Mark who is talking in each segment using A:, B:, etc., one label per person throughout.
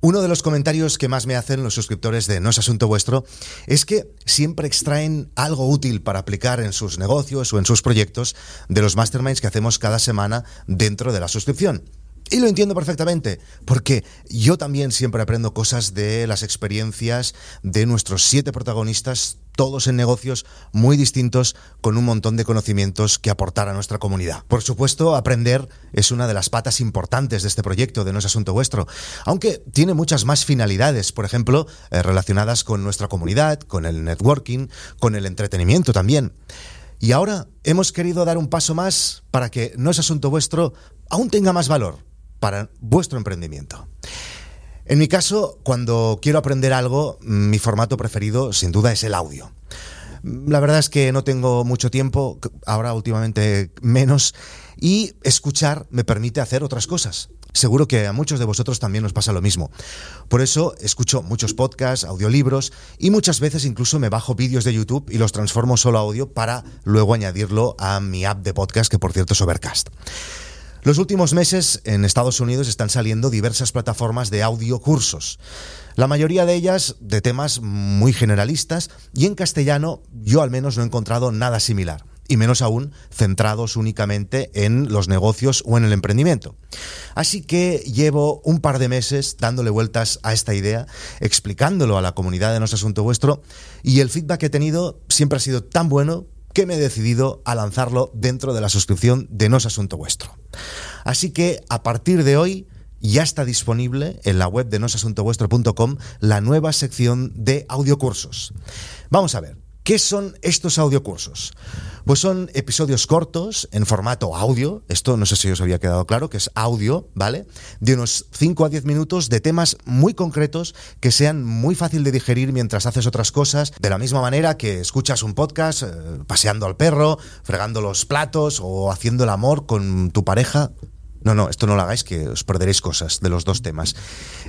A: Uno de los comentarios que más me hacen los suscriptores de No es Asunto Vuestro es que siempre extraen algo útil para aplicar en sus negocios o en sus proyectos de los masterminds que hacemos cada semana dentro de la suscripción. Y lo entiendo perfectamente, porque yo también siempre aprendo cosas de las experiencias de nuestros siete protagonistas, todos en negocios muy distintos, con un montón de conocimientos que aportar a nuestra comunidad. Por supuesto, aprender es una de las patas importantes de este proyecto, de No es Asunto Vuestro, aunque tiene muchas más finalidades, por ejemplo, eh, relacionadas con nuestra comunidad, con el networking, con el entretenimiento también. Y ahora hemos querido dar un paso más para que No es Asunto Vuestro aún tenga más valor para vuestro emprendimiento. En mi caso, cuando quiero aprender algo, mi formato preferido sin duda es el audio. La verdad es que no tengo mucho tiempo, ahora últimamente menos, y escuchar me permite hacer otras cosas. Seguro que a muchos de vosotros también os pasa lo mismo. Por eso escucho muchos podcasts, audiolibros y muchas veces incluso me bajo vídeos de YouTube y los transformo solo a audio para luego añadirlo a mi app de podcast, que por cierto es Overcast. Los últimos meses en Estados Unidos están saliendo diversas plataformas de audio cursos. La mayoría de ellas de temas muy generalistas y en castellano yo al menos no he encontrado nada similar y menos aún centrados únicamente en los negocios o en el emprendimiento. Así que llevo un par de meses dándole vueltas a esta idea, explicándolo a la comunidad de No Asunto Vuestro, y el feedback que he tenido siempre ha sido tan bueno que me he decidido a lanzarlo dentro de la suscripción de No es Asunto Vuestro. Así que a partir de hoy ya está disponible en la web de nosasuntovuestro.com la nueva sección de audiocursos. Vamos a ver, ¿Qué son estos audiocursos? Pues son episodios cortos en formato audio, esto no sé si os había quedado claro, que es audio, ¿vale? De unos 5 a 10 minutos de temas muy concretos que sean muy fácil de digerir mientras haces otras cosas, de la misma manera que escuchas un podcast eh, paseando al perro, fregando los platos o haciendo el amor con tu pareja, no, no, esto no lo hagáis, que os perderéis cosas de los dos temas.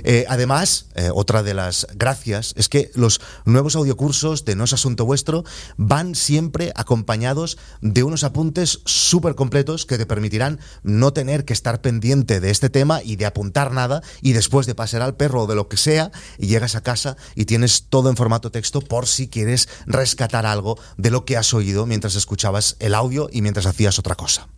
A: Eh, además, eh, otra de las gracias es que los nuevos audiocursos de No es Asunto Vuestro van siempre acompañados de unos apuntes súper completos que te permitirán no tener que estar pendiente de este tema y de apuntar nada y después de pasar al perro o de lo que sea y llegas a casa y tienes todo en formato texto por si quieres rescatar algo de lo que has oído mientras escuchabas el audio y mientras hacías otra cosa.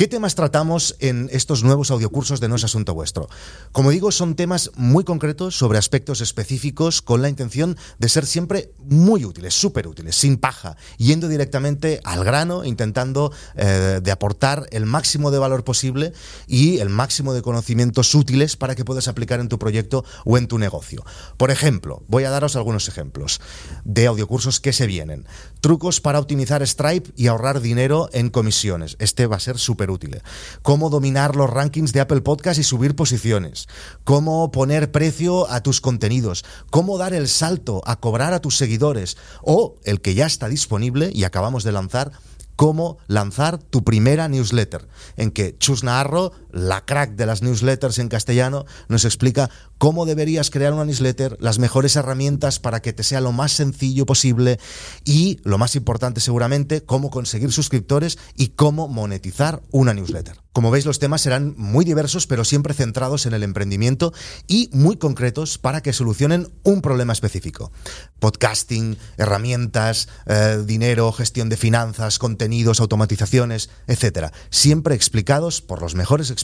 A: ¿Qué temas tratamos en estos nuevos audiocursos de No es Asunto Vuestro? Como digo, son temas muy concretos sobre aspectos específicos con la intención de ser siempre muy útiles, súper útiles, sin paja, yendo directamente al grano, intentando eh, de aportar el máximo de valor posible y el máximo de conocimientos útiles para que puedas aplicar en tu proyecto o en tu negocio. Por ejemplo, voy a daros algunos ejemplos de audiocursos que se vienen. Trucos para optimizar Stripe y ahorrar dinero en comisiones. Este va a ser súper útil. Cómo dominar los rankings de Apple Podcast y subir posiciones. Cómo poner precio a tus contenidos. Cómo dar el salto a cobrar a tus seguidores. O el que ya está disponible y acabamos de lanzar cómo lanzar tu primera newsletter, en que Chus Naharro, la crack de las newsletters en castellano, nos explica cómo deberías crear una newsletter, las mejores herramientas para que te sea lo más sencillo posible y, lo más importante seguramente, cómo conseguir suscriptores y cómo monetizar una newsletter. Como veis, los temas serán muy diversos, pero siempre centrados en el emprendimiento y muy concretos para que solucionen un problema específico. Podcasting, herramientas, eh, dinero, gestión de finanzas, contenidos, automatizaciones, etc. Siempre explicados por los mejores expertos,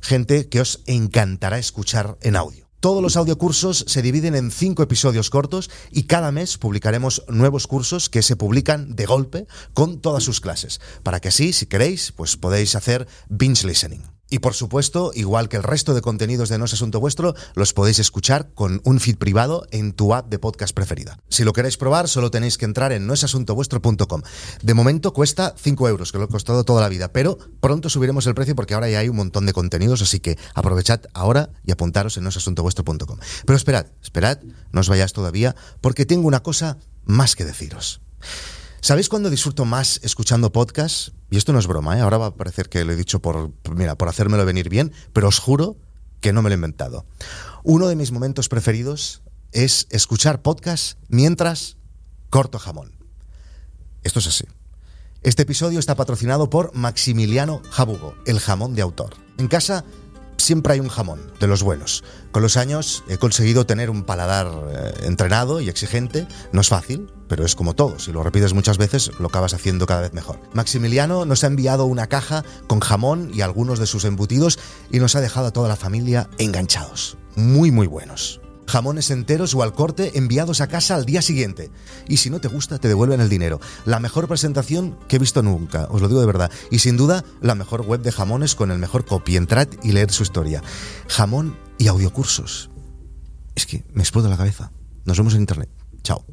A: gente que os encantará escuchar en audio. Todos los audiocursos se dividen en cinco episodios cortos y cada mes publicaremos nuevos cursos que se publican de golpe con todas sus clases, para que así, si queréis, pues podéis hacer binge listening. Y por supuesto, igual que el resto de contenidos de No es Asunto Vuestro, los podéis escuchar con un feed privado en tu app de podcast preferida. Si lo queréis probar, solo tenéis que entrar en noesasuntovuestro.com. De momento cuesta 5 euros, que lo he costado toda la vida, pero pronto subiremos el precio porque ahora ya hay un montón de contenidos, así que aprovechad ahora y apuntaros en noesasuntovuestro.com. Pero esperad, esperad, no os vayáis todavía, porque tengo una cosa más que deciros. ¿Sabéis cuándo disfruto más escuchando podcast? Y esto no es broma, ¿eh? ahora va a parecer que lo he dicho por, mira, por hacérmelo venir bien, pero os juro que no me lo he inventado. Uno de mis momentos preferidos es escuchar podcast mientras corto jamón. Esto es así. Este episodio está patrocinado por Maximiliano Jabugo, el jamón de autor. En casa siempre hay un jamón, de los buenos. Con los años he conseguido tener un paladar eh, entrenado y exigente. No es fácil, pero es como todo. Si lo repites muchas veces, lo acabas haciendo cada vez mejor. Maximiliano nos ha enviado una caja con jamón y algunos de sus embutidos y nos ha dejado a toda la familia enganchados. Muy, muy buenos jamones enteros o al corte enviados a casa al día siguiente. Y si no te gusta, te devuelven el dinero. La mejor presentación que he visto nunca, os lo digo de verdad. Y sin duda, la mejor web de jamones con el mejor copy. Entrad y leer su historia. Jamón y audiocursos. Es que me explota la cabeza. Nos vemos en internet. Chao.